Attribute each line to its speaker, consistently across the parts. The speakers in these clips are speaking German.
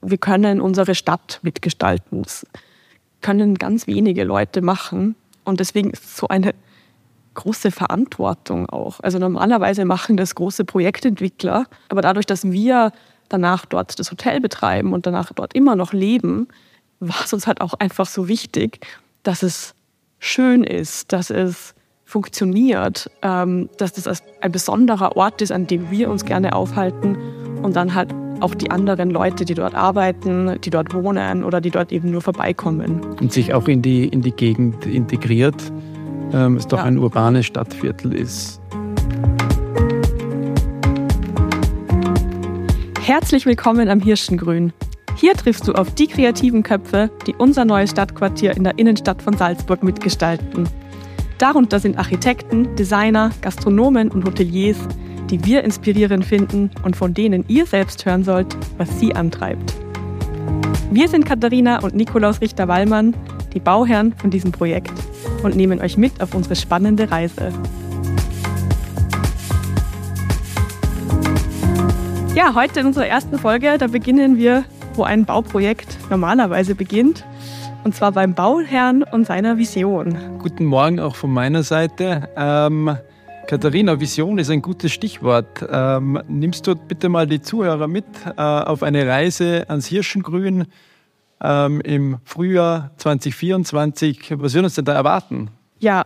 Speaker 1: wir können unsere Stadt mitgestalten. Das können ganz wenige Leute machen. Und deswegen ist es so eine große Verantwortung auch. Also normalerweise machen das große Projektentwickler, aber dadurch, dass wir danach dort das Hotel betreiben und danach dort immer noch leben, war es uns halt auch einfach so wichtig, dass es schön ist, dass es funktioniert, ähm, dass das ein besonderer Ort ist, an dem wir uns gerne aufhalten und dann halt auch die anderen Leute, die dort arbeiten, die dort wohnen oder die dort eben nur vorbeikommen.
Speaker 2: Und sich auch in die, in die Gegend integriert, ähm, es doch ja. ein urbanes Stadtviertel ist.
Speaker 1: Herzlich willkommen am Hirschengrün. Hier triffst du auf die kreativen Köpfe, die unser neues Stadtquartier in der Innenstadt von Salzburg mitgestalten. Darunter sind Architekten, Designer, Gastronomen und Hoteliers, die wir inspirierend finden und von denen ihr selbst hören sollt, was sie antreibt. Wir sind Katharina und Nikolaus Richter-Wallmann, die Bauherren von diesem Projekt und nehmen euch mit auf unsere spannende Reise. Ja, heute in unserer ersten Folge, da beginnen wir, wo ein Bauprojekt normalerweise beginnt. Und zwar beim Bauherrn und seiner Vision.
Speaker 2: Guten Morgen auch von meiner Seite. Ähm, Katharina, Vision ist ein gutes Stichwort. Ähm, nimmst du bitte mal die Zuhörer mit äh, auf eine Reise ans Hirschengrün ähm, im Frühjahr 2024? Was wird uns denn da erwarten?
Speaker 1: Ja,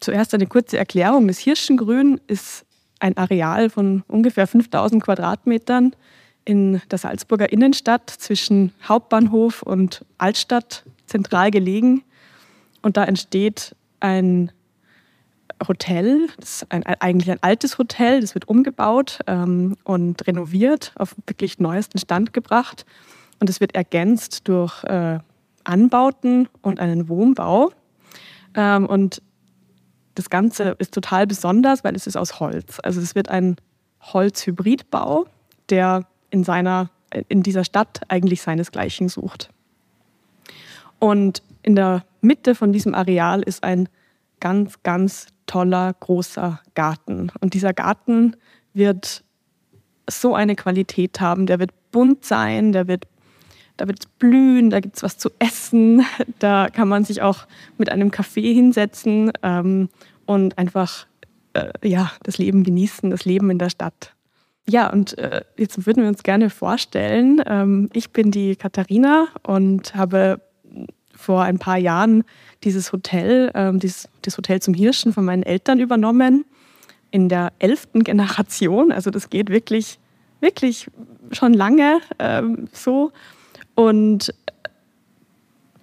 Speaker 1: zuerst eine kurze Erklärung. Das Hirschengrün ist ein Areal von ungefähr 5000 Quadratmetern in der Salzburger Innenstadt zwischen Hauptbahnhof und Altstadt zentral gelegen. Und da entsteht ein Hotel, das ist ein, eigentlich ein altes Hotel, das wird umgebaut ähm, und renoviert, auf wirklich neuesten Stand gebracht. Und es wird ergänzt durch äh, Anbauten und einen Wohnbau. Ähm, und das Ganze ist total besonders, weil es ist aus Holz. Also es wird ein Holzhybridbau, der in, seiner, in dieser Stadt eigentlich seinesgleichen sucht. Und in der Mitte von diesem Areal ist ein ganz, ganz toller, großer Garten. Und dieser Garten wird so eine Qualität haben. Der wird bunt sein, der wird, da wird blühen, da gibt es was zu essen, da kann man sich auch mit einem Kaffee hinsetzen ähm, und einfach äh, ja, das Leben genießen, das Leben in der Stadt. Ja, und äh, jetzt würden wir uns gerne vorstellen. Ähm, ich bin die Katharina und habe vor ein paar Jahren dieses Hotel, ähm, dieses, das Hotel zum Hirschen von meinen Eltern übernommen. In der elften Generation. Also das geht wirklich, wirklich schon lange ähm, so. Und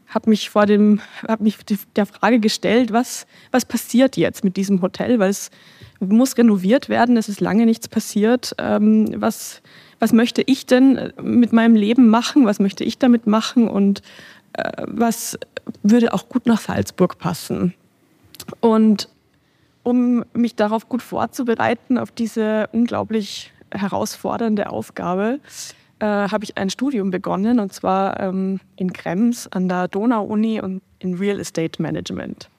Speaker 1: habe mich vor dem, habe mich der Frage gestellt, was, was passiert jetzt mit diesem Hotel, weil es muss renoviert werden, es ist lange nichts passiert. Ähm, was, was möchte ich denn mit meinem Leben machen? Was möchte ich damit machen? Und äh, was würde auch gut nach Salzburg passen. Und um mich darauf gut vorzubereiten, auf diese unglaublich herausfordernde Aufgabe, äh, habe ich ein Studium begonnen, und zwar ähm, in Krems an der Donau-Uni und in Real Estate Management.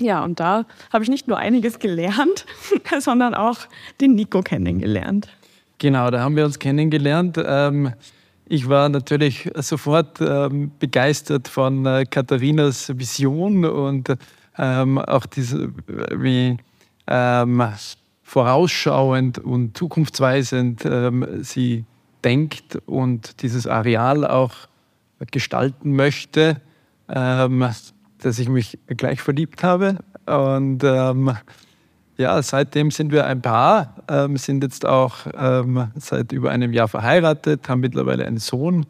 Speaker 1: Ja, und da habe ich nicht nur einiges gelernt, sondern auch den Nico kennengelernt.
Speaker 2: Genau, da haben wir uns kennengelernt. Ähm ich war natürlich sofort ähm, begeistert von äh, Katharinas Vision und ähm, auch diese, wie vorausschauend und zukunftsweisend sie denkt und dieses Areal auch gestalten möchte, dass ich mich gleich verliebt habe. Und ja, seitdem sind wir ein Paar, ähm, sind jetzt auch ähm, seit über einem Jahr verheiratet, haben mittlerweile einen Sohn,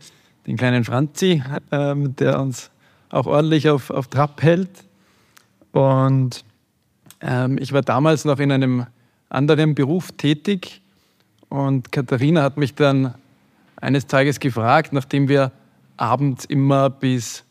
Speaker 2: den kleinen Franzi, ähm, der uns auch ordentlich auf, auf Trab hält. Und ähm, ich war damals noch in einem anderen Beruf tätig und Katharina hat mich dann eines Tages gefragt, nachdem wir abends immer bis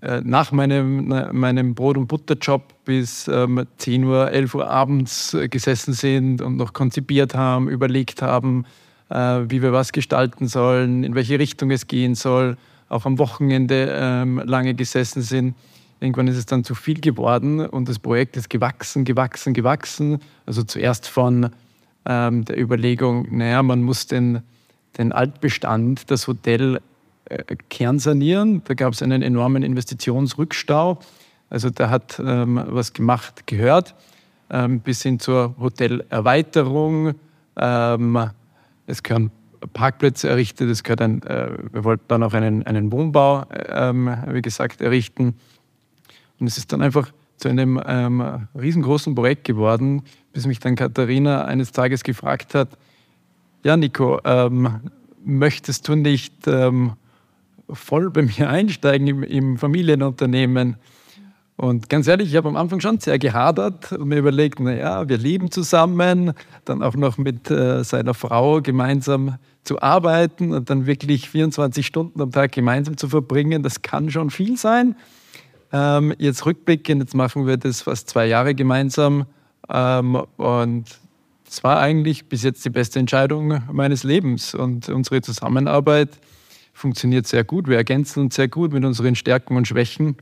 Speaker 2: nach meinem, meinem Brot- und Butterjob bis ähm, 10 Uhr, 11 Uhr abends äh, gesessen sind und noch konzipiert haben, überlegt haben, äh, wie wir was gestalten sollen, in welche Richtung es gehen soll, auch am Wochenende ähm, lange gesessen sind. Irgendwann ist es dann zu viel geworden und das Projekt ist gewachsen, gewachsen, gewachsen. Also zuerst von ähm, der Überlegung, naja, man muss den, den Altbestand, das Hotel äh, kernsanieren. Da gab es einen enormen Investitionsrückstau. Also da hat ähm, was gemacht gehört, ähm, bis hin zur Hotelerweiterung. Ähm, es gehören Parkplätze errichtet, es gehört ein, äh, wir wollten dann auch einen, einen Wohnbau, ähm, wie gesagt, errichten. Und es ist dann einfach zu einem ähm, riesengroßen Projekt geworden, bis mich dann Katharina eines Tages gefragt hat, ja Nico, ähm, möchtest du nicht ähm, voll bei mir einsteigen im, im, Familienunternehmen? Und ganz ehrlich, ich habe am Anfang schon sehr gehadert und mir überlegt, naja, wir leben zusammen, dann auch noch mit äh, seiner Frau gemeinsam zu arbeiten und dann wirklich 24 Stunden am Tag gemeinsam zu verbringen, das kann schon viel sein. Ähm, jetzt rückblickend, jetzt machen wir das fast zwei Jahre gemeinsam ähm, und es war eigentlich bis jetzt die beste Entscheidung meines Lebens und unsere Zusammenarbeit funktioniert sehr gut. Wir ergänzen uns sehr gut mit unseren Stärken und Schwächen.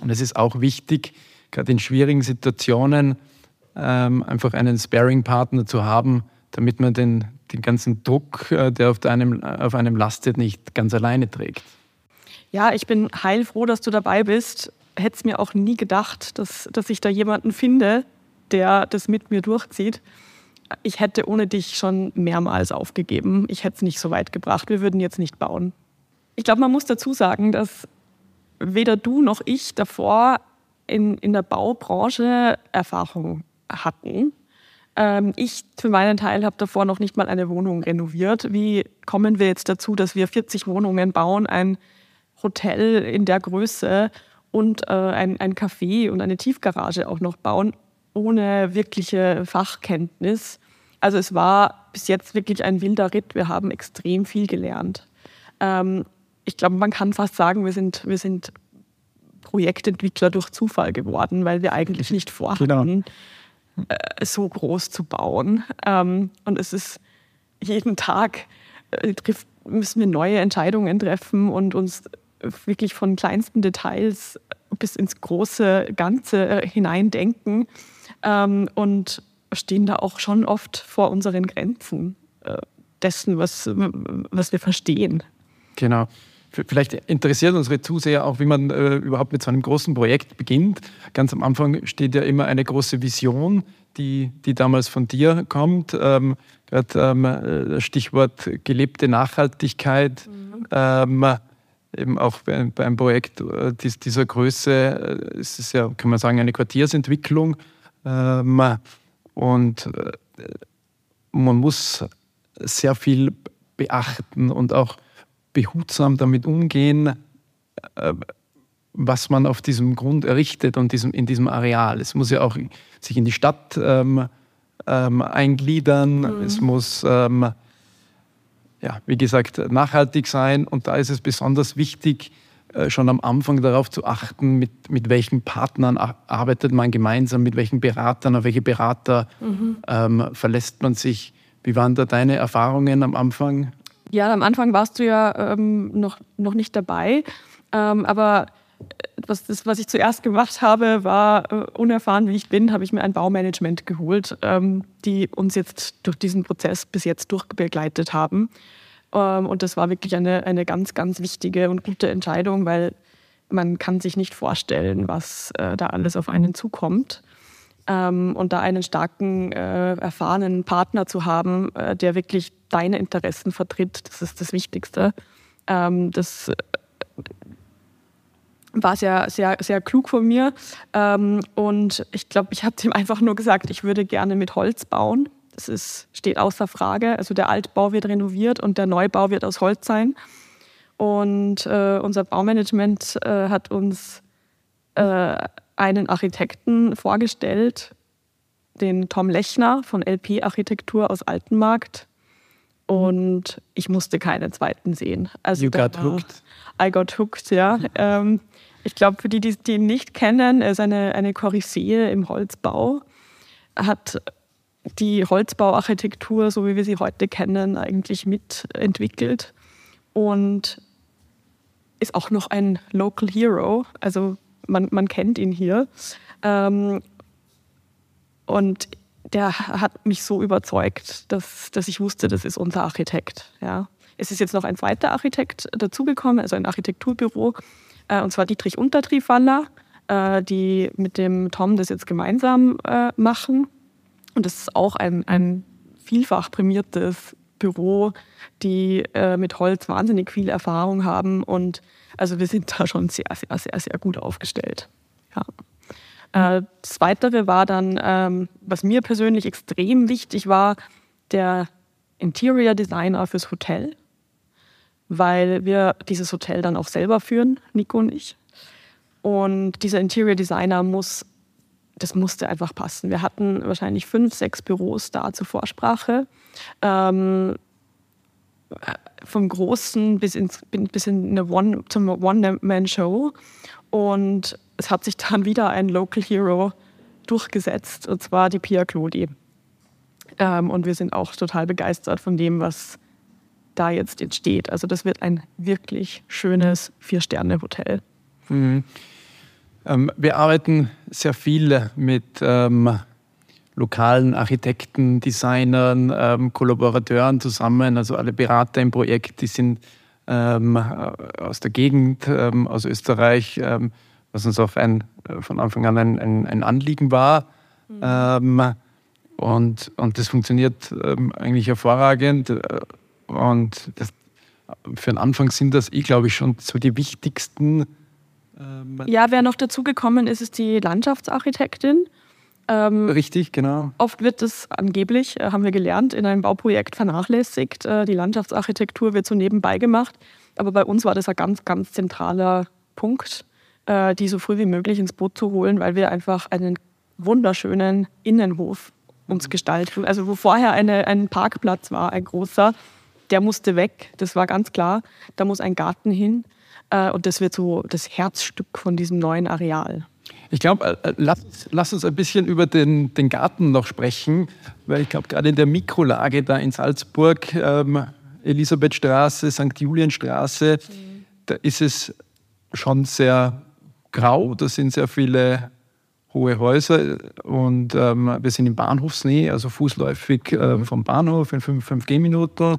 Speaker 2: Und es ist auch wichtig, gerade in schwierigen Situationen ähm, einfach einen Sparing-Partner zu haben, damit man den, den ganzen Druck, äh, der auf einem, auf einem lastet, nicht ganz alleine trägt.
Speaker 1: Ja, ich bin heilfroh, dass du dabei bist. Hätte es mir auch nie gedacht, dass, dass ich da jemanden finde, der das mit mir durchzieht ich hätte ohne dich schon mehrmals aufgegeben. Ich hätte es nicht so weit gebracht. Wir würden jetzt nicht bauen. Ich glaube, man muss dazu sagen, dass weder du noch ich davor in, in der Baubranche Erfahrung hatten. Ähm, ich für meinen Teil habe davor noch nicht mal eine Wohnung renoviert. Wie kommen wir jetzt dazu, dass wir 40 Wohnungen bauen, ein Hotel in der Größe und äh, ein, ein Café und eine Tiefgarage auch noch bauen, ohne wirkliche Fachkenntnis? Also es war bis jetzt wirklich ein wilder Ritt. Wir haben extrem viel gelernt. Ähm, ich glaube, man kann fast sagen, wir sind, wir sind Projektentwickler durch Zufall geworden, weil wir eigentlich nicht vorhatten, genau. äh, so groß zu bauen. Ähm, und es ist jeden Tag äh, trifft, müssen wir neue Entscheidungen treffen und uns wirklich von kleinsten Details bis ins große Ganze äh, hineindenken. Ähm, und stehen da auch schon oft vor unseren Grenzen äh, dessen, was, was wir verstehen.
Speaker 2: Genau. Vielleicht interessiert unsere Zuseher auch, wie man äh, überhaupt mit so einem großen Projekt beginnt. Ganz am Anfang steht ja immer eine große Vision, die, die damals von dir kommt. Ähm, Gerade ähm, äh, Stichwort gelebte Nachhaltigkeit. Mhm. Ähm, eben auch bei, bei einem Projekt äh, dieser Größe äh, ist es ja, kann man sagen, eine Quartiersentwicklung. Ähm, und äh, man muss sehr viel beachten und auch behutsam damit umgehen, äh, was man auf diesem Grund errichtet und diesem, in diesem Areal. Es muss ja auch sich in die Stadt ähm, ähm, eingliedern, mhm. es muss, ähm, ja, wie gesagt, nachhaltig sein und da ist es besonders wichtig, äh, schon am Anfang darauf zu achten, mit, mit welchen Partnern arbeitet man gemeinsam, mit welchen Beratern, auf welche Berater mhm. ähm, verlässt man sich. Wie waren da deine Erfahrungen am Anfang?
Speaker 1: Ja, am Anfang warst du ja ähm, noch, noch nicht dabei, ähm, aber äh, was, das, was ich zuerst gemacht habe, war, äh, unerfahren wie ich bin, habe ich mir ein Baumanagement geholt, ähm, die uns jetzt durch diesen Prozess bis jetzt durchbegleitet haben. Ähm, und das war wirklich eine, eine ganz, ganz wichtige und gute Entscheidung, weil man kann sich nicht vorstellen, was äh, da alles auf einen zukommt. Ähm, und da einen starken, äh, erfahrenen Partner zu haben, äh, der wirklich deine Interessen vertritt, das ist das Wichtigste. Ähm, das war sehr, sehr, sehr klug von mir. und ich glaube, ich habe ihm einfach nur gesagt, ich würde gerne mit Holz bauen. Das ist, steht außer Frage. Also der Altbau wird renoviert und der Neubau wird aus Holz sein. Und äh, unser Baumanagement äh, hat uns äh, einen Architekten vorgestellt, den Tom Lechner von LP Architektur aus Altenmarkt. Und ich musste keinen zweiten sehen.
Speaker 2: Also you got war, hooked.
Speaker 1: I got hooked, ja. ähm, ich glaube, für die, die ihn nicht kennen, er ist eine, eine Koryphäe im Holzbau. Hat die Holzbauarchitektur, so wie wir sie heute kennen, eigentlich mitentwickelt und ist auch noch ein Local Hero. Also man, man kennt ihn hier. Ähm, und der hat mich so überzeugt, dass, dass ich wusste, das ist unser Architekt. Ja. es ist jetzt noch ein zweiter Architekt dazugekommen, also ein Architekturbüro, äh, und zwar Dietrich Untertriebwaller, äh, die mit dem Tom das jetzt gemeinsam äh, machen. Und das ist auch ein, ein vielfach prämiertes Büro, die äh, mit Holz wahnsinnig viel Erfahrung haben. Und also wir sind da schon sehr, sehr, sehr, sehr gut aufgestellt. Ja. Äh, das Weitere war dann, ähm, was mir persönlich extrem wichtig war, der Interior Designer fürs Hotel, weil wir dieses Hotel dann auch selber führen, Nico und ich. Und dieser Interior Designer muss, das musste einfach passen. Wir hatten wahrscheinlich fünf, sechs Büros da zur Vorsprache. Ähm, vom Großen bis, ins, bis in eine One, zum One-Man-Show. Und es hat sich dann wieder ein Local Hero durchgesetzt, und zwar die Pia Clodi. Ähm, und wir sind auch total begeistert von dem, was da jetzt entsteht. Also das wird ein wirklich schönes Vier-Sterne-Hotel. Mhm.
Speaker 2: Ähm, wir arbeiten sehr viel mit ähm, lokalen Architekten, Designern, ähm, Kollaborateuren zusammen, also alle Berater im Projekt, die sind ähm, aus der Gegend, ähm, aus Österreich, ähm, was uns auch ein, äh, von Anfang an ein, ein, ein Anliegen war. Mhm. und, und das funktioniert eigentlich hervorragend. Äh, und das, für den Anfang sind das, ich glaube ich, schon so die wichtigsten
Speaker 1: ähm, ja, wer noch dazugekommen ist, ist die Landschaftsarchitektin.
Speaker 2: Ähm, Richtig, genau.
Speaker 1: Oft wird das angeblich, äh, haben wir gelernt, in einem Bauprojekt vernachlässigt. Äh, die Landschaftsarchitektur wird so nebenbei gemacht. Aber bei uns war das ein ganz, ganz zentraler Punkt, äh, die so früh wie möglich ins Boot zu holen, weil wir einfach einen wunderschönen Innenhof uns gestalten. Also wo vorher eine, ein Parkplatz war, ein großer, der musste weg, das war ganz klar. Da muss ein Garten hin. Äh, und das wird so das Herzstück von diesem neuen Areal.
Speaker 2: Ich glaube, äh, äh, lass, lass, uns ein bisschen über den, den Garten noch sprechen, weil ich glaube, gerade in der Mikrolage da in Salzburg, ähm, Elisabethstraße, St. Julienstraße, mhm. da ist es schon sehr grau, da sind sehr viele hohe Häuser und ähm, wir sind in Bahnhofsnähe, also fußläufig äh, vom Bahnhof in 5, 5 Gehminuten.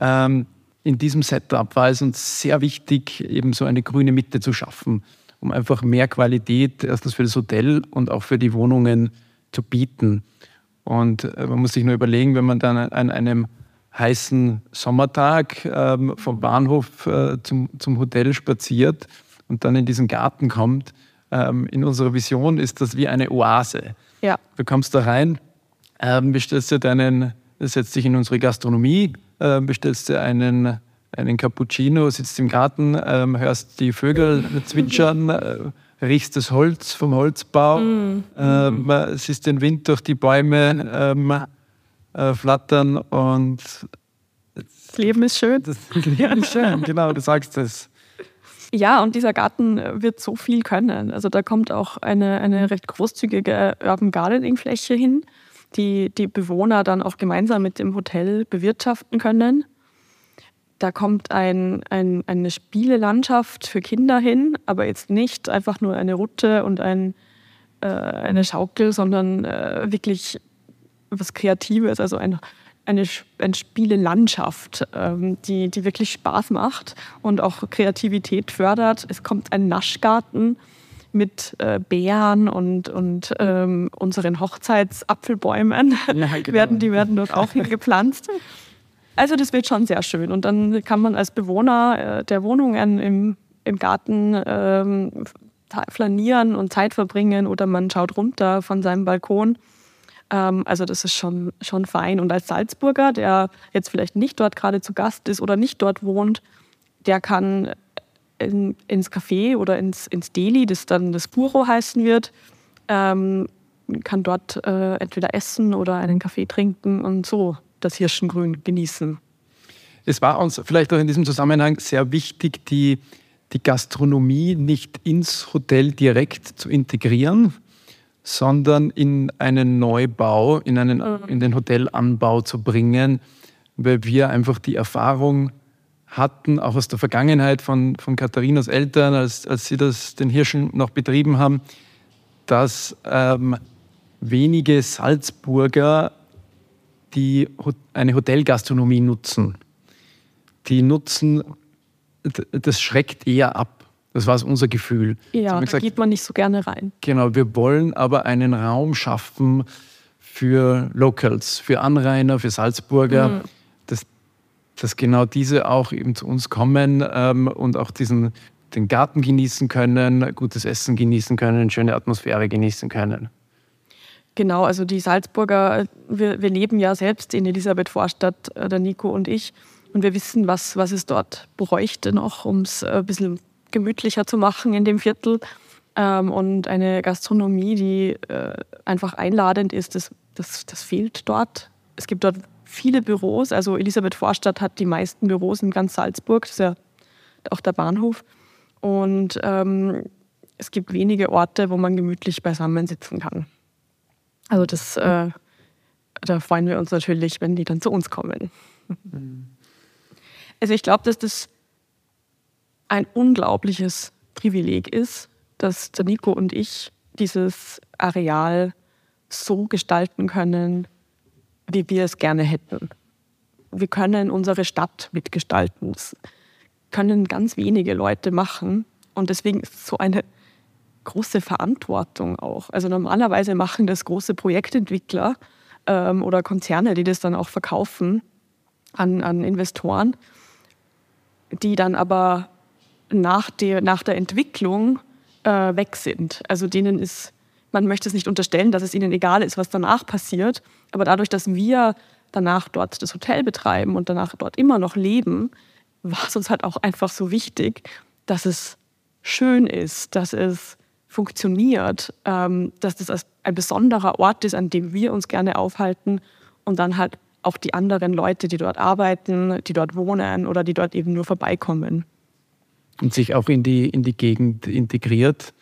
Speaker 2: Ähm, in diesem Setup war es uns sehr wichtig, eben so eine grüne Mitte zu schaffen, um einfach mehr Qualität erstens für das Hotel und auch für die Wohnungen zu bieten. Und äh, man muss sich nur überlegen, wenn man dann an einem heißen Sommertag ähm, vom Bahnhof äh, zum, zum Hotel spaziert und dann in diesen Garten kommt. Ähm, in unserer Vision ist das wie eine Oase. Ja. Du kommst da rein, ähm, bestellst dir deinen, setzt dich in unsere Gastronomie, äh, bestellst dir einen, einen Cappuccino, sitzt im Garten, äh, hörst die Vögel zwitschern, äh, riechst das Holz vom Holzbau, mm. ähm, siehst den Wind durch die Bäume ähm, äh, flattern und
Speaker 1: das Leben ist schön.
Speaker 2: Das Leben ist schön, genau, du sagst es.
Speaker 1: Ja, und dieser Garten wird so viel können. Also da kommt auch eine, eine recht großzügige Urban Gardening Fläche hin die die Bewohner dann auch gemeinsam mit dem Hotel bewirtschaften können. Da kommt ein, ein, eine Spielelandschaft für Kinder hin, aber jetzt nicht einfach nur eine Rutte und ein, äh, eine Schaukel, sondern äh, wirklich was Kreatives, also ein, eine, eine Spielelandschaft, ähm, die, die wirklich Spaß macht und auch Kreativität fördert. Es kommt ein Naschgarten mit äh, Bären und, und ähm, unseren Hochzeitsapfelbäumen genau. werden, die werden dort auch gepflanzt. Also das wird schon sehr schön. Und dann kann man als Bewohner äh, der Wohnungen im, im Garten ähm, flanieren und Zeit verbringen oder man schaut runter von seinem Balkon. Ähm, also das ist schon, schon fein. Und als Salzburger, der jetzt vielleicht nicht dort gerade zu Gast ist oder nicht dort wohnt, der kann in, ins Café oder ins, ins Deli, das dann das Buro heißen wird. Ähm, kann dort äh, entweder essen oder einen Kaffee trinken und so das Hirschengrün genießen.
Speaker 2: Es war uns vielleicht auch in diesem Zusammenhang sehr wichtig, die, die Gastronomie nicht ins Hotel direkt zu integrieren, sondern in einen Neubau, in, einen, mhm. in den Hotelanbau zu bringen, weil wir einfach die Erfahrung hatten, auch aus der Vergangenheit von, von Katharinas Eltern, als, als sie das, den Hirschen noch betrieben haben, dass ähm, wenige Salzburger die, eine Hotelgastronomie nutzen. die nutzen, das schreckt eher ab. Das war unser Gefühl.
Speaker 1: Ja, da gesagt, geht man nicht so gerne rein.
Speaker 2: Genau, wir wollen aber einen Raum schaffen für Locals, für Anrainer, für Salzburger, mhm. Dass, genau diese auch eben zu uns kommen ähm, und auch diesen, den Garten genießen können, gutes Essen genießen können, schöne Atmosphäre genießen können.
Speaker 1: Genau, also die Salzburger, wir, wir leben ja selbst in Elisabeth Vorstadt, äh, der Nico und ich. Und wir wissen, was, was es dort bräuchte noch, um es ein bisschen gemütlicher zu machen in dem Viertel. Ähm, und eine Gastronomie, die äh, einfach einladend ist, das, das, das fehlt dort. Es gibt dort viele Büros. Also Elisabeth Vorstadt hat die meisten Büros in ganz Salzburg. Das ist ja auch der Bahnhof. Und ähm, es gibt wenige Orte, wo man gemütlich beisammen sitzen kann. Also das, äh, da freuen wir uns natürlich, wenn die dann zu uns kommen. Mhm. Also ich glaube, dass das ein unglaubliches Privileg ist, dass der Nico und ich dieses Areal so gestalten können, wie wir es gerne hätten. Wir können unsere Stadt mitgestalten. Das können ganz wenige Leute machen. Und deswegen ist es so eine große Verantwortung auch. Also normalerweise machen das große Projektentwickler ähm, oder Konzerne, die das dann auch verkaufen an, an Investoren, die dann aber nach der, nach der Entwicklung äh, weg sind. Also denen ist, man möchte es nicht unterstellen, dass es ihnen egal ist, was danach passiert, aber dadurch, dass wir danach dort das Hotel betreiben und danach dort immer noch leben, war es uns halt auch einfach so wichtig, dass es schön ist, dass es funktioniert, ähm, dass das ein besonderer Ort ist, an dem wir uns gerne aufhalten und dann halt auch die anderen Leute, die dort arbeiten, die dort wohnen oder die dort eben nur vorbeikommen.
Speaker 2: Und sich auch in die, in die Gegend integriert,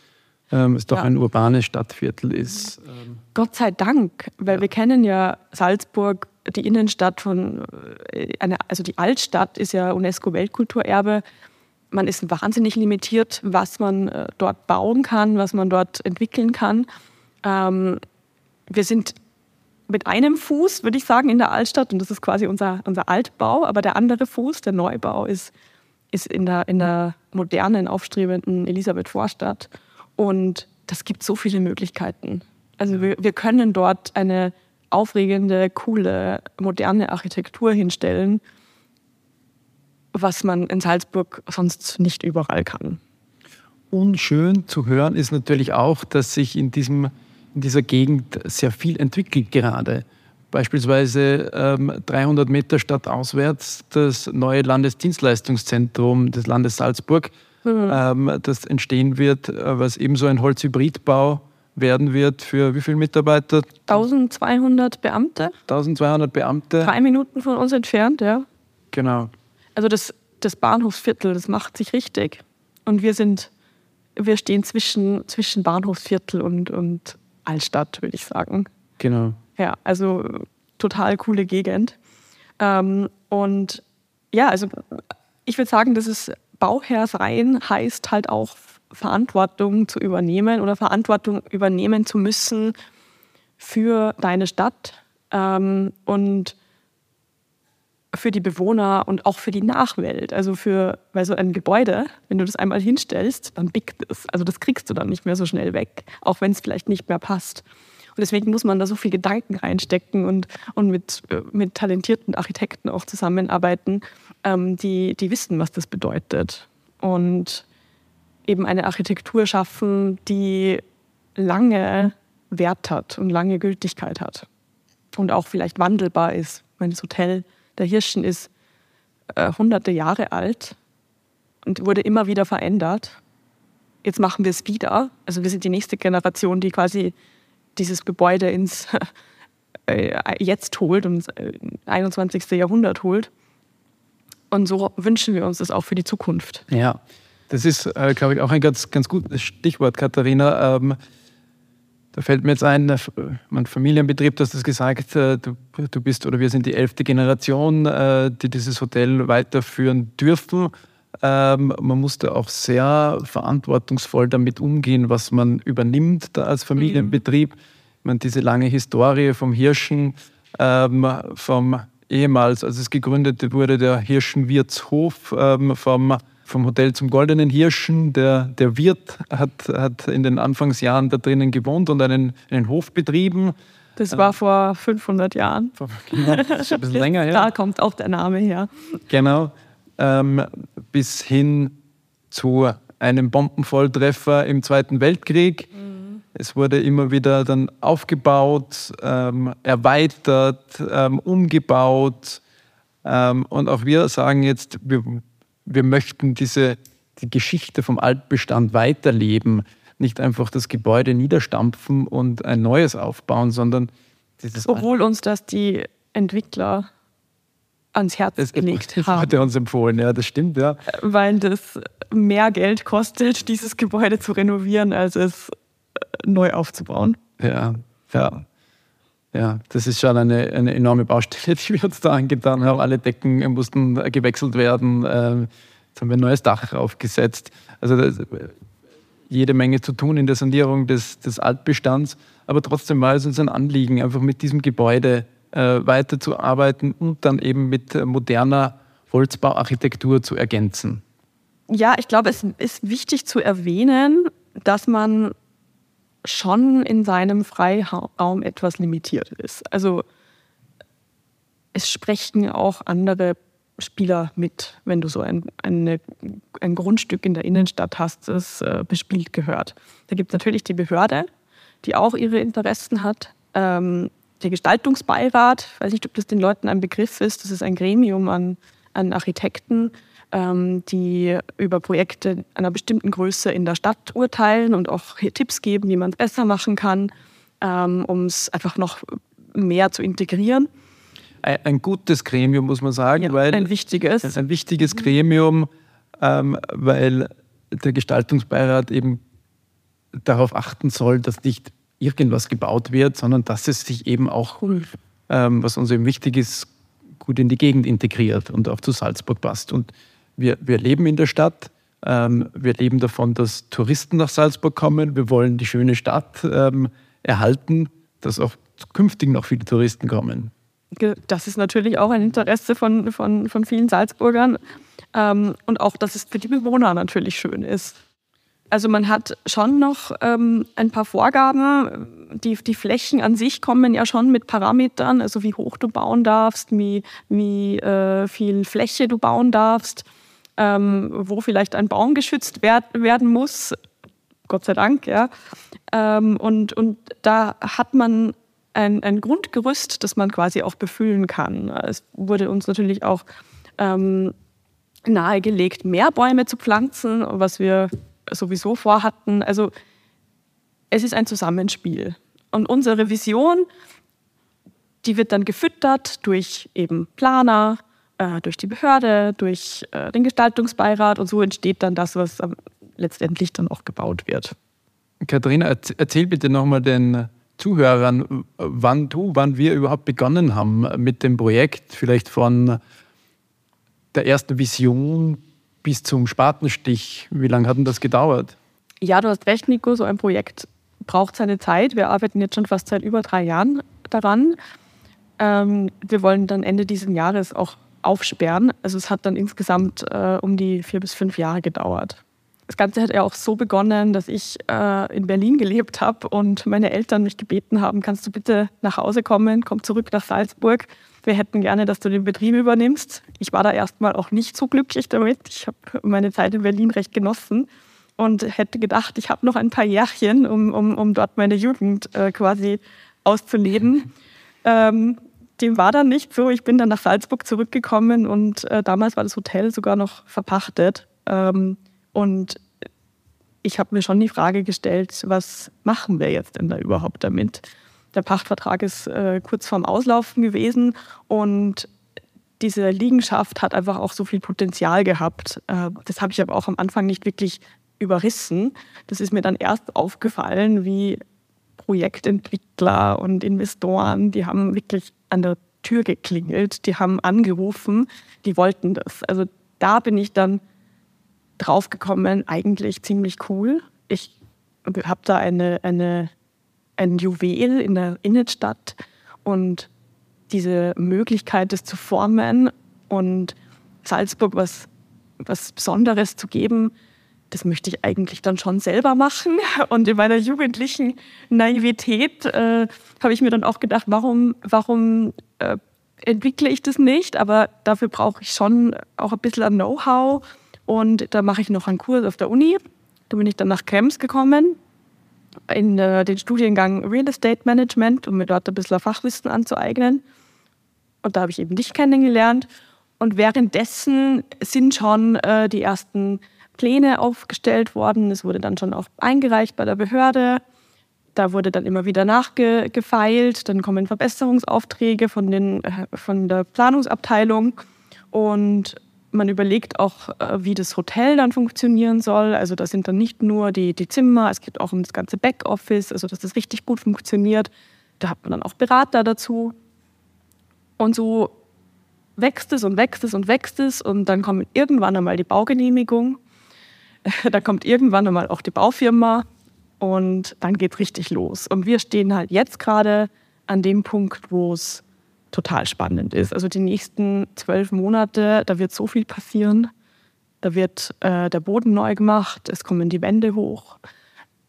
Speaker 2: ähm, es doch ja. ein urbanes Stadtviertel ist.
Speaker 1: Ähm. Gott sei Dank, weil ja. wir kennen ja Salzburg, die Innenstadt von, äh, also die Altstadt ist ja UNESCO-Weltkulturerbe man ist wahnsinnig limitiert, was man äh, dort bauen kann, was man dort entwickeln kann. Ähm, wir sind mit einem Fuß, würde ich sagen, in der Altstadt und das ist quasi unser, unser Altbau, aber der andere Fuß, der Neubau, ist, ist in, der, in der modernen, aufstrebenden Elisabeth Vorstadt und das gibt so viele Möglichkeiten. Also wir, wir können dort eine aufregende, coole, moderne Architektur hinstellen was man in Salzburg sonst nicht überall kann.
Speaker 2: Und schön zu hören ist natürlich auch, dass sich in, diesem, in dieser Gegend sehr viel entwickelt gerade. Beispielsweise ähm, 300 Meter stadtauswärts das neue Landesdienstleistungszentrum des Landes Salzburg, mhm. ähm, das entstehen wird, äh, was ebenso ein Holzhybridbau werden wird für wie viele Mitarbeiter?
Speaker 1: 1200 Beamte.
Speaker 2: 1200 Beamte.
Speaker 1: Drei Minuten von uns entfernt, ja.
Speaker 2: Genau.
Speaker 1: Also das, das Bahnhofsviertel, das macht sich richtig. Und wir sind, wir stehen zwischen, zwischen Bahnhofsviertel und, und Altstadt, würde ich sagen.
Speaker 2: Genau.
Speaker 1: Ja, also total coole Gegend. Ähm, und ja, also ich würde sagen, dass es Bauherr sein heißt halt auch Verantwortung zu übernehmen oder Verantwortung übernehmen zu müssen für deine Stadt. Ähm, und für die Bewohner und auch für die Nachwelt. Also für, weil so ein Gebäude, wenn du das einmal hinstellst, dann biegt es. Also das kriegst du dann nicht mehr so schnell weg, auch wenn es vielleicht nicht mehr passt. Deswegen muss man da so viel Gedanken reinstecken und, und mit, mit talentierten Architekten auch zusammenarbeiten, ähm, die, die wissen, was das bedeutet. Und eben eine Architektur schaffen, die lange Wert hat und lange Gültigkeit hat. Und auch vielleicht wandelbar ist. Mein Hotel der Hirschen ist äh, hunderte Jahre alt und wurde immer wieder verändert. Jetzt machen wir es wieder. Also wir sind die nächste Generation, die quasi dieses Gebäude ins äh, Jetzt holt und äh, 21. Jahrhundert holt. Und so wünschen wir uns das auch für die Zukunft.
Speaker 2: Ja, das ist, äh, glaube ich, auch ein ganz, ganz gutes Stichwort, Katharina. Ähm, da fällt mir jetzt ein, mein Familienbetrieb, du hast das gesagt, äh, du, du bist oder wir sind die elfte Generation, äh, die dieses Hotel weiterführen dürfen. Ähm, man musste auch sehr verantwortungsvoll damit umgehen, was man übernimmt da als Familienbetrieb. Mhm. Meine, diese lange Historie vom Hirschen, ähm, vom ehemals, als es gegründet wurde, der Hirschenwirtshof ähm, vom, vom Hotel zum Goldenen Hirschen. Der, der Wirt hat, hat in den Anfangsjahren da drinnen gewohnt und einen, einen Hof betrieben.
Speaker 1: Das war vor 500 Jahren.
Speaker 2: Genau, das ist ein bisschen länger her.
Speaker 1: Da kommt auch der Name her.
Speaker 2: Genau. Ähm, bis hin zu einem Bombenvolltreffer im Zweiten Weltkrieg. Mhm. Es wurde immer wieder dann aufgebaut, ähm, erweitert, ähm, umgebaut. Ähm, und auch wir sagen jetzt, wir, wir möchten diese, die Geschichte vom Altbestand weiterleben. Nicht einfach das Gebäude niederstampfen und ein neues aufbauen, sondern
Speaker 1: dieses. Obwohl uns das die Entwickler ans Herz das gelegt
Speaker 2: das haben. Hat er uns empfohlen, ja, das stimmt, ja.
Speaker 1: Weil das mehr Geld kostet, dieses Gebäude zu renovieren, als es äh, neu aufzubauen.
Speaker 2: Ja, ja. Ja, das ist schon eine, eine enorme Baustelle, die wir uns da angetan haben. Alle Decken mussten gewechselt werden. Ähm, jetzt haben wir ein neues Dach aufgesetzt. Also das, jede Menge zu tun in der Sanierung des, des Altbestands. Aber trotzdem war es uns ein Anliegen, einfach mit diesem Gebäude äh, weiterzuarbeiten und dann eben mit moderner Holzbauarchitektur zu ergänzen.
Speaker 1: Ja, ich glaube, es ist wichtig zu erwähnen, dass man schon in seinem Freiraum etwas limitiert ist. Also es sprechen auch andere Spieler mit, wenn du so ein, eine, ein Grundstück in der Innenstadt hast, das äh, bespielt gehört. Da gibt es natürlich die Behörde, die auch ihre Interessen hat. Ähm, der Gestaltungsbeirat, ich weiß nicht, ob das den Leuten ein Begriff ist, das ist ein Gremium an, an Architekten, ähm, die über Projekte einer bestimmten Größe in der Stadt urteilen und auch Tipps geben, wie man es besser machen kann, ähm, um es einfach noch mehr zu integrieren.
Speaker 2: Ein, ein, gutes Gremium, muss man sagen,
Speaker 1: ja,
Speaker 2: weil
Speaker 1: ein wichtiges.
Speaker 2: Ein wichtiges Gremium, ähm, weil der Gestaltungsbeirat eben darauf achten soll, dass nicht irgendwas gebaut wird, sondern dass es sich eben auch, ähm, was uns eben wichtig ist, gut in die Gegend integriert und auch zu Salzburg passt. Und wir, wir leben in der Stadt. Ähm, wir leben davon, dass Touristen nach Salzburg kommen. Wir wollen die schöne Stadt ähm, erhalten, dass auch künftig noch viele Touristen kommen.
Speaker 1: Das ist natürlich auch ein Interesse von, von, von vielen Salzburgern. Ähm, und auch, dass es für die Bewohner natürlich schön ist. Also man hat schon noch ähm, ein paar Vorgaben. Die, die Flächen an sich kommen ja schon mit Parametern, also wie hoch du bauen darfst, wie, wie äh, viel Fläche du bauen darfst, ähm, wo vielleicht ein Baum geschützt werd, werden muss. Gott sei Dank, ja. Ähm, und, und da hat man ein, ein Grundgerüst, das man quasi auch befüllen kann. Es wurde uns natürlich auch ähm, nahegelegt, mehr Bäume zu pflanzen, was wir sowieso vorhatten. Also es ist ein Zusammenspiel. Und unsere Vision, die wird dann gefüttert durch eben Planer, äh, durch die Behörde, durch äh, den Gestaltungsbeirat und so entsteht dann das, was letztendlich dann auch gebaut wird.
Speaker 2: Katharina, erzähl bitte nochmal den Zuhörern, wann du, wann wir überhaupt begonnen haben mit dem Projekt, vielleicht von der ersten Vision bis zum Spatenstich. Wie lange hat denn das gedauert?
Speaker 1: Ja, du hast recht, Nico, so ein Projekt braucht seine Zeit. Wir arbeiten jetzt schon fast seit über drei Jahren daran. Ähm, wir wollen dann Ende dieses Jahres auch aufsperren. Also es hat dann insgesamt äh, um die vier bis fünf Jahre gedauert. Das Ganze hat ja auch so begonnen, dass ich äh, in Berlin gelebt habe und meine Eltern mich gebeten haben, kannst du bitte nach Hause kommen, komm zurück nach Salzburg. Wir hätten gerne, dass du den Betrieb übernimmst. Ich war da erstmal auch nicht so glücklich damit. Ich habe meine Zeit in Berlin recht genossen und hätte gedacht, ich habe noch ein paar Jährchen, um, um, um dort meine Jugend äh, quasi auszuleben. Ähm, dem war dann nicht so. Ich bin dann nach Salzburg zurückgekommen und äh, damals war das Hotel sogar noch verpachtet. Ähm, und ich habe mir schon die Frage gestellt, was machen wir jetzt denn da überhaupt damit? Der Pachtvertrag ist äh, kurz vorm Auslaufen gewesen und diese Liegenschaft hat einfach auch so viel Potenzial gehabt. Äh, das habe ich aber auch am Anfang nicht wirklich überrissen. Das ist mir dann erst aufgefallen, wie Projektentwickler und Investoren, die haben wirklich an der Tür geklingelt, die haben angerufen, die wollten das. Also da bin ich dann draufgekommen, eigentlich ziemlich cool. Ich habe da eine, eine, ein Juwel in der Innenstadt und diese Möglichkeit, das zu formen und Salzburg was, was Besonderes zu geben, das möchte ich eigentlich dann schon selber machen. Und in meiner jugendlichen Naivität äh, habe ich mir dann auch gedacht, warum, warum äh, entwickle ich das nicht? Aber dafür brauche ich schon auch ein bisschen Know-how. Und da mache ich noch einen Kurs auf der Uni. Da bin ich dann nach Krems gekommen in äh, den Studiengang Real Estate Management, um mir dort ein bisschen Fachwissen anzueignen. Und da habe ich eben dich kennengelernt. Und währenddessen sind schon äh, die ersten Pläne aufgestellt worden. Es wurde dann schon auch eingereicht bei der Behörde. Da wurde dann immer wieder nachgefeilt. Dann kommen Verbesserungsaufträge von, den, äh, von der Planungsabteilung. Und man überlegt auch, äh, wie das Hotel dann funktionieren soll. Also da sind dann nicht nur die, die Zimmer, es geht auch um das ganze Backoffice, also dass das richtig gut funktioniert. Da hat man dann auch Berater dazu. Und so wächst es und wächst es und wächst es und dann kommt irgendwann einmal die Baugenehmigung. Da kommt irgendwann einmal auch die Baufirma und dann geht es richtig los. Und wir stehen halt jetzt gerade an dem Punkt, wo es total spannend ist. Also die nächsten zwölf Monate, da wird so viel passieren. Da wird äh, der Boden neu gemacht, es kommen die Wände hoch,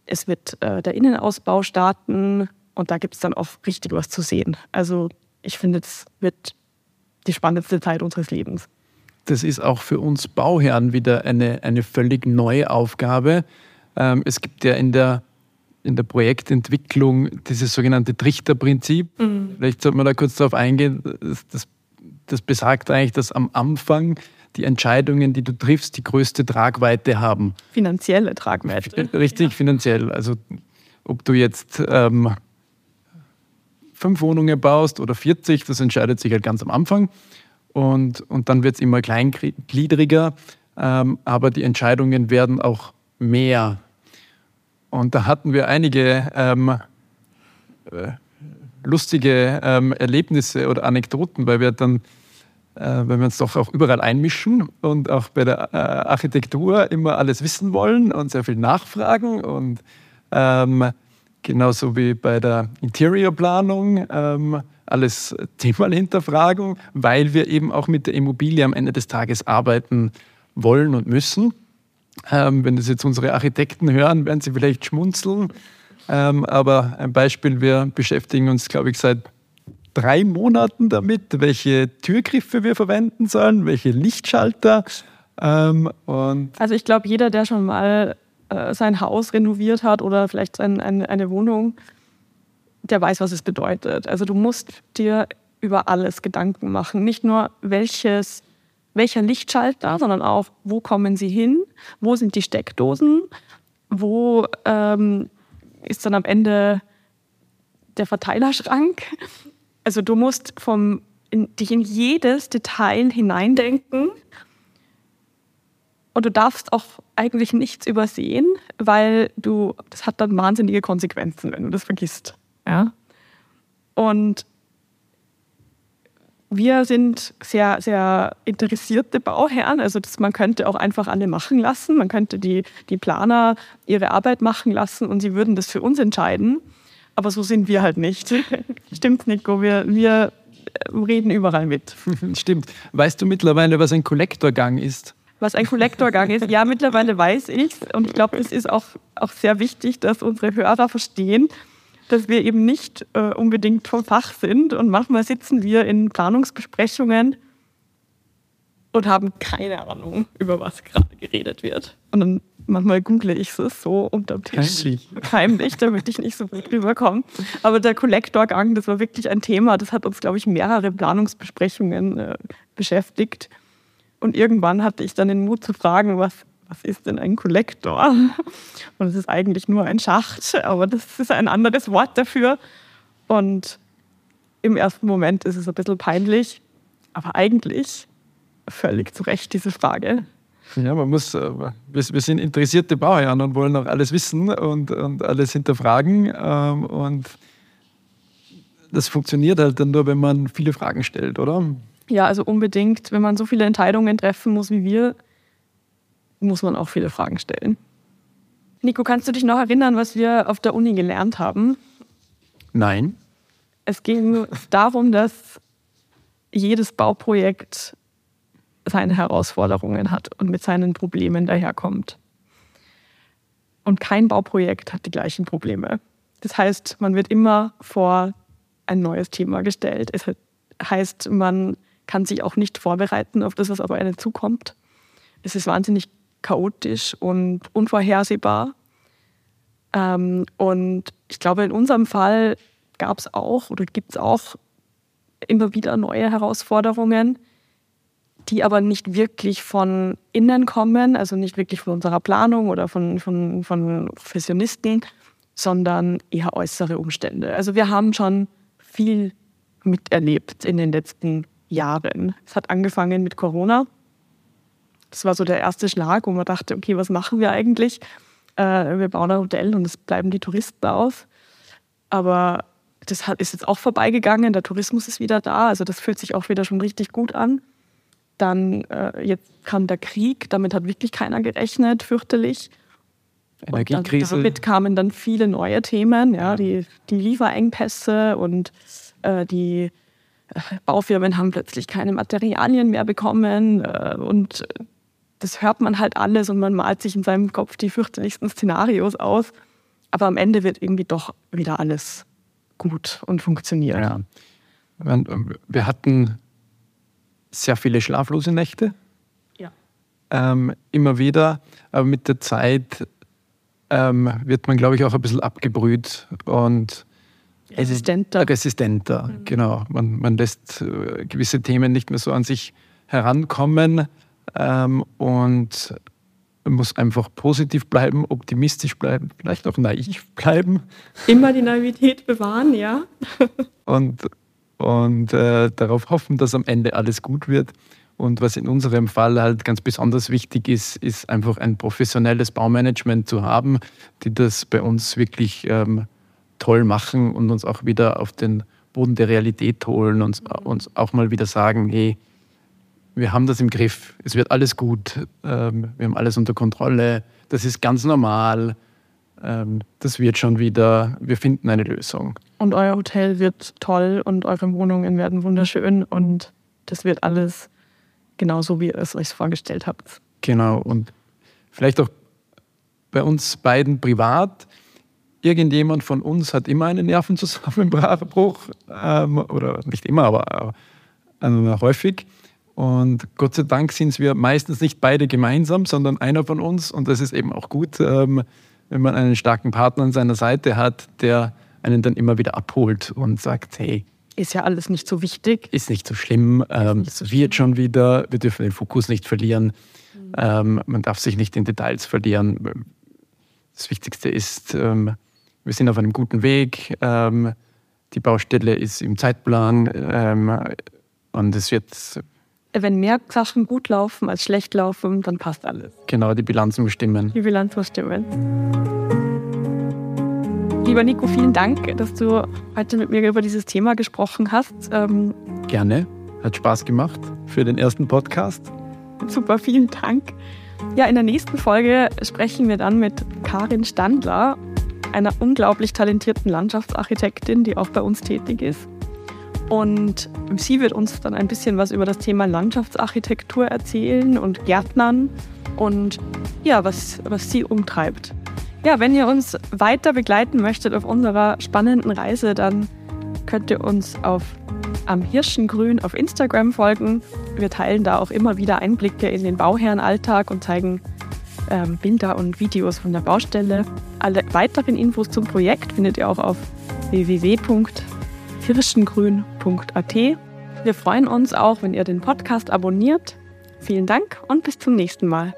Speaker 1: es wird äh, der Innenausbau starten und da gibt es dann auch richtig was zu sehen. Also ich finde, es wird die spannendste Zeit unseres Lebens.
Speaker 2: Das ist auch für uns Bauherren wieder eine, eine völlig neue Aufgabe. Ähm, es gibt ja in der in der Projektentwicklung dieses sogenannte Trichterprinzip. Mhm. Vielleicht sollte man da kurz darauf eingehen. Das, das besagt eigentlich, dass am Anfang die Entscheidungen, die du triffst, die größte Tragweite haben.
Speaker 1: Finanzielle Tragweite.
Speaker 2: Richtig, ja. finanziell. Also ob du jetzt ähm, fünf Wohnungen baust oder 40, das entscheidet sich halt ganz am Anfang. Und, und dann wird es immer kleingliedriger, ähm, aber die Entscheidungen werden auch mehr und da hatten wir einige ähm, äh, lustige ähm, Erlebnisse oder Anekdoten, weil wir dann, äh, weil wir uns doch auch überall einmischen und auch bei der äh, Architektur immer alles wissen wollen und sehr viel nachfragen und ähm, genauso wie bei der Interiorplanung ähm, alles zehnmal hinterfragen, weil wir eben auch mit der Immobilie am Ende des Tages arbeiten wollen und müssen. Ähm, wenn das jetzt unsere Architekten hören, werden sie vielleicht schmunzeln. Ähm, aber ein Beispiel, wir beschäftigen uns, glaube ich, seit drei Monaten damit, welche Türgriffe wir verwenden sollen, welche Lichtschalter. Ähm,
Speaker 1: also ich glaube, jeder, der schon mal äh, sein Haus renoviert hat oder vielleicht sein, ein, eine Wohnung, der weiß, was es bedeutet. Also du musst dir über alles Gedanken machen. Nicht nur, welches welcher Lichtschalter, sondern auch, wo kommen sie hin, wo sind die Steckdosen, wo ähm, ist dann am Ende der Verteilerschrank. Also du musst vom, in, dich in jedes Detail hineindenken und du darfst auch eigentlich nichts übersehen, weil du, das hat dann wahnsinnige Konsequenzen, wenn du das vergisst. Ja? Und wir sind sehr, sehr interessierte Bauherren. Also das, man könnte auch einfach alle machen lassen. Man könnte die, die Planer ihre Arbeit machen lassen und sie würden das für uns entscheiden. Aber so sind wir halt nicht. Stimmt, Nico. Wir, wir reden überall mit.
Speaker 2: Stimmt. Weißt du mittlerweile, was ein Kollektorgang ist?
Speaker 1: Was ein Kollektorgang ist? Ja, mittlerweile weiß ich Und ich glaube, es ist auch, auch sehr wichtig, dass unsere Hörer verstehen, dass wir eben nicht äh, unbedingt vom Fach sind. Und manchmal sitzen wir in Planungsbesprechungen und haben keine Ahnung, über was gerade geredet wird. Und dann manchmal google ich es so unterm Tisch. Heimlich. Heimlich, damit ich nicht so gut rüberkomme. Aber der Kollektorgang, das war wirklich ein Thema. Das hat uns, glaube ich, mehrere Planungsbesprechungen äh, beschäftigt. Und irgendwann hatte ich dann den Mut zu fragen, was was ist denn ein Kollektor? Und es ist eigentlich nur ein Schacht, aber das ist ein anderes Wort dafür. Und im ersten Moment ist es ein bisschen peinlich, aber eigentlich völlig zu Recht diese Frage.
Speaker 2: Ja, man muss, äh, wir sind interessierte Bauherren und wollen auch alles wissen und, und alles hinterfragen. Ähm, und das funktioniert halt dann nur, wenn man viele Fragen stellt, oder?
Speaker 1: Ja, also unbedingt. Wenn man so viele Entscheidungen treffen muss wie wir, muss man auch viele Fragen stellen. Nico, kannst du dich noch erinnern, was wir auf der Uni gelernt haben?
Speaker 2: Nein.
Speaker 1: Es ging darum, dass jedes Bauprojekt seine Herausforderungen hat und mit seinen Problemen daherkommt. Und kein Bauprojekt hat die gleichen Probleme. Das heißt, man wird immer vor ein neues Thema gestellt. Es heißt, man kann sich auch nicht vorbereiten auf das, was auf einen zukommt. Es ist wahnsinnig chaotisch und unvorhersehbar. Ähm, und ich glaube, in unserem Fall gab es auch oder gibt es auch immer wieder neue Herausforderungen, die aber nicht wirklich von innen kommen, also nicht wirklich von unserer Planung oder von, von, von Professionisten, sondern eher äußere Umstände. Also wir haben schon viel miterlebt in den letzten Jahren. Es hat angefangen mit Corona. Das war so der erste Schlag, wo man dachte, okay, was machen wir eigentlich? Äh, wir bauen ein Hotel und es bleiben die Touristen aus. Aber das ist jetzt auch vorbeigegangen, der Tourismus ist wieder da, also das fühlt sich auch wieder schon richtig gut an. Dann äh, jetzt kam der Krieg, damit hat wirklich keiner gerechnet, fürchterlich.
Speaker 2: Energiekrise.
Speaker 1: Und damit kamen dann viele neue Themen, ja, die, die Lieferengpässe und äh, die äh, Baufirmen haben plötzlich keine Materialien mehr bekommen äh, und das hört man halt alles und man malt sich in seinem Kopf die fürchterlichsten Szenarios aus. Aber am Ende wird irgendwie doch wieder alles gut und funktioniert. Ja.
Speaker 2: Wir hatten sehr viele schlaflose Nächte.
Speaker 1: Ja.
Speaker 2: Ähm, immer wieder. Aber mit der Zeit ähm, wird man, glaube ich, auch ein bisschen abgebrüht und
Speaker 1: resistenter.
Speaker 2: Resistenter, mhm. genau. Man, man lässt äh, gewisse Themen nicht mehr so an sich herankommen ähm, und muss einfach positiv bleiben, optimistisch bleiben, vielleicht auch naiv bleiben.
Speaker 1: Immer die Naivität bewahren, ja.
Speaker 2: und und äh, darauf hoffen, dass am Ende alles gut wird. Und was in unserem Fall halt ganz besonders wichtig ist, ist einfach ein professionelles Baumanagement zu haben, die das bei uns wirklich ähm, toll machen und uns auch wieder auf den Boden der Realität holen und uns auch mal wieder sagen, hey, wir haben das im Griff, es wird alles gut, ähm, wir haben alles unter Kontrolle, das ist ganz normal, ähm, das wird schon wieder, wir finden eine Lösung.
Speaker 1: Und euer Hotel wird toll und eure Wohnungen werden wunderschön und das wird alles genauso, wie ihr es euch vorgestellt habt.
Speaker 2: Genau, und vielleicht auch bei uns beiden privat. Irgendjemand von uns hat immer einen Nervenzusammenbruch, ähm, oder nicht immer, aber äh, häufig. Und Gott sei Dank sind wir meistens nicht beide gemeinsam, sondern einer von uns. Und das ist eben auch gut, ähm, wenn man einen starken Partner an seiner Seite hat, der einen dann immer wieder abholt und sagt, hey,
Speaker 1: ist ja alles nicht so wichtig.
Speaker 2: Ist nicht so schlimm, ähm, nicht so schlimm. wird schon wieder, wir dürfen den Fokus nicht verlieren, mhm. ähm, man darf sich nicht in Details verlieren. Das Wichtigste ist, ähm, wir sind auf einem guten Weg, ähm, die Baustelle ist im Zeitplan ähm, und es wird
Speaker 1: wenn mehr Sachen gut laufen als schlecht laufen, dann passt alles.
Speaker 2: Genau, die Bilanz muss stimmen.
Speaker 1: Die Bilanz muss stimmen. Lieber Nico, vielen Dank, dass du heute mit mir über dieses Thema gesprochen hast.
Speaker 2: Ähm Gerne, hat Spaß gemacht für den ersten Podcast.
Speaker 1: Super, vielen Dank. Ja, in der nächsten Folge sprechen wir dann mit Karin Standler, einer unglaublich talentierten Landschaftsarchitektin, die auch bei uns tätig ist. Und sie wird uns dann ein bisschen was über das Thema Landschaftsarchitektur erzählen und Gärtnern und ja, was, was sie umtreibt. Ja, wenn ihr uns weiter begleiten möchtet auf unserer spannenden Reise, dann könnt ihr uns auf am Hirschengrün auf Instagram folgen. Wir teilen da auch immer wieder Einblicke in den Bauherrenalltag und zeigen ähm, Bilder und Videos von der Baustelle. Alle weiteren Infos zum Projekt findet ihr auch auf www kirschengrün.at. Wir freuen uns auch, wenn ihr den Podcast abonniert. Vielen Dank und bis zum nächsten Mal.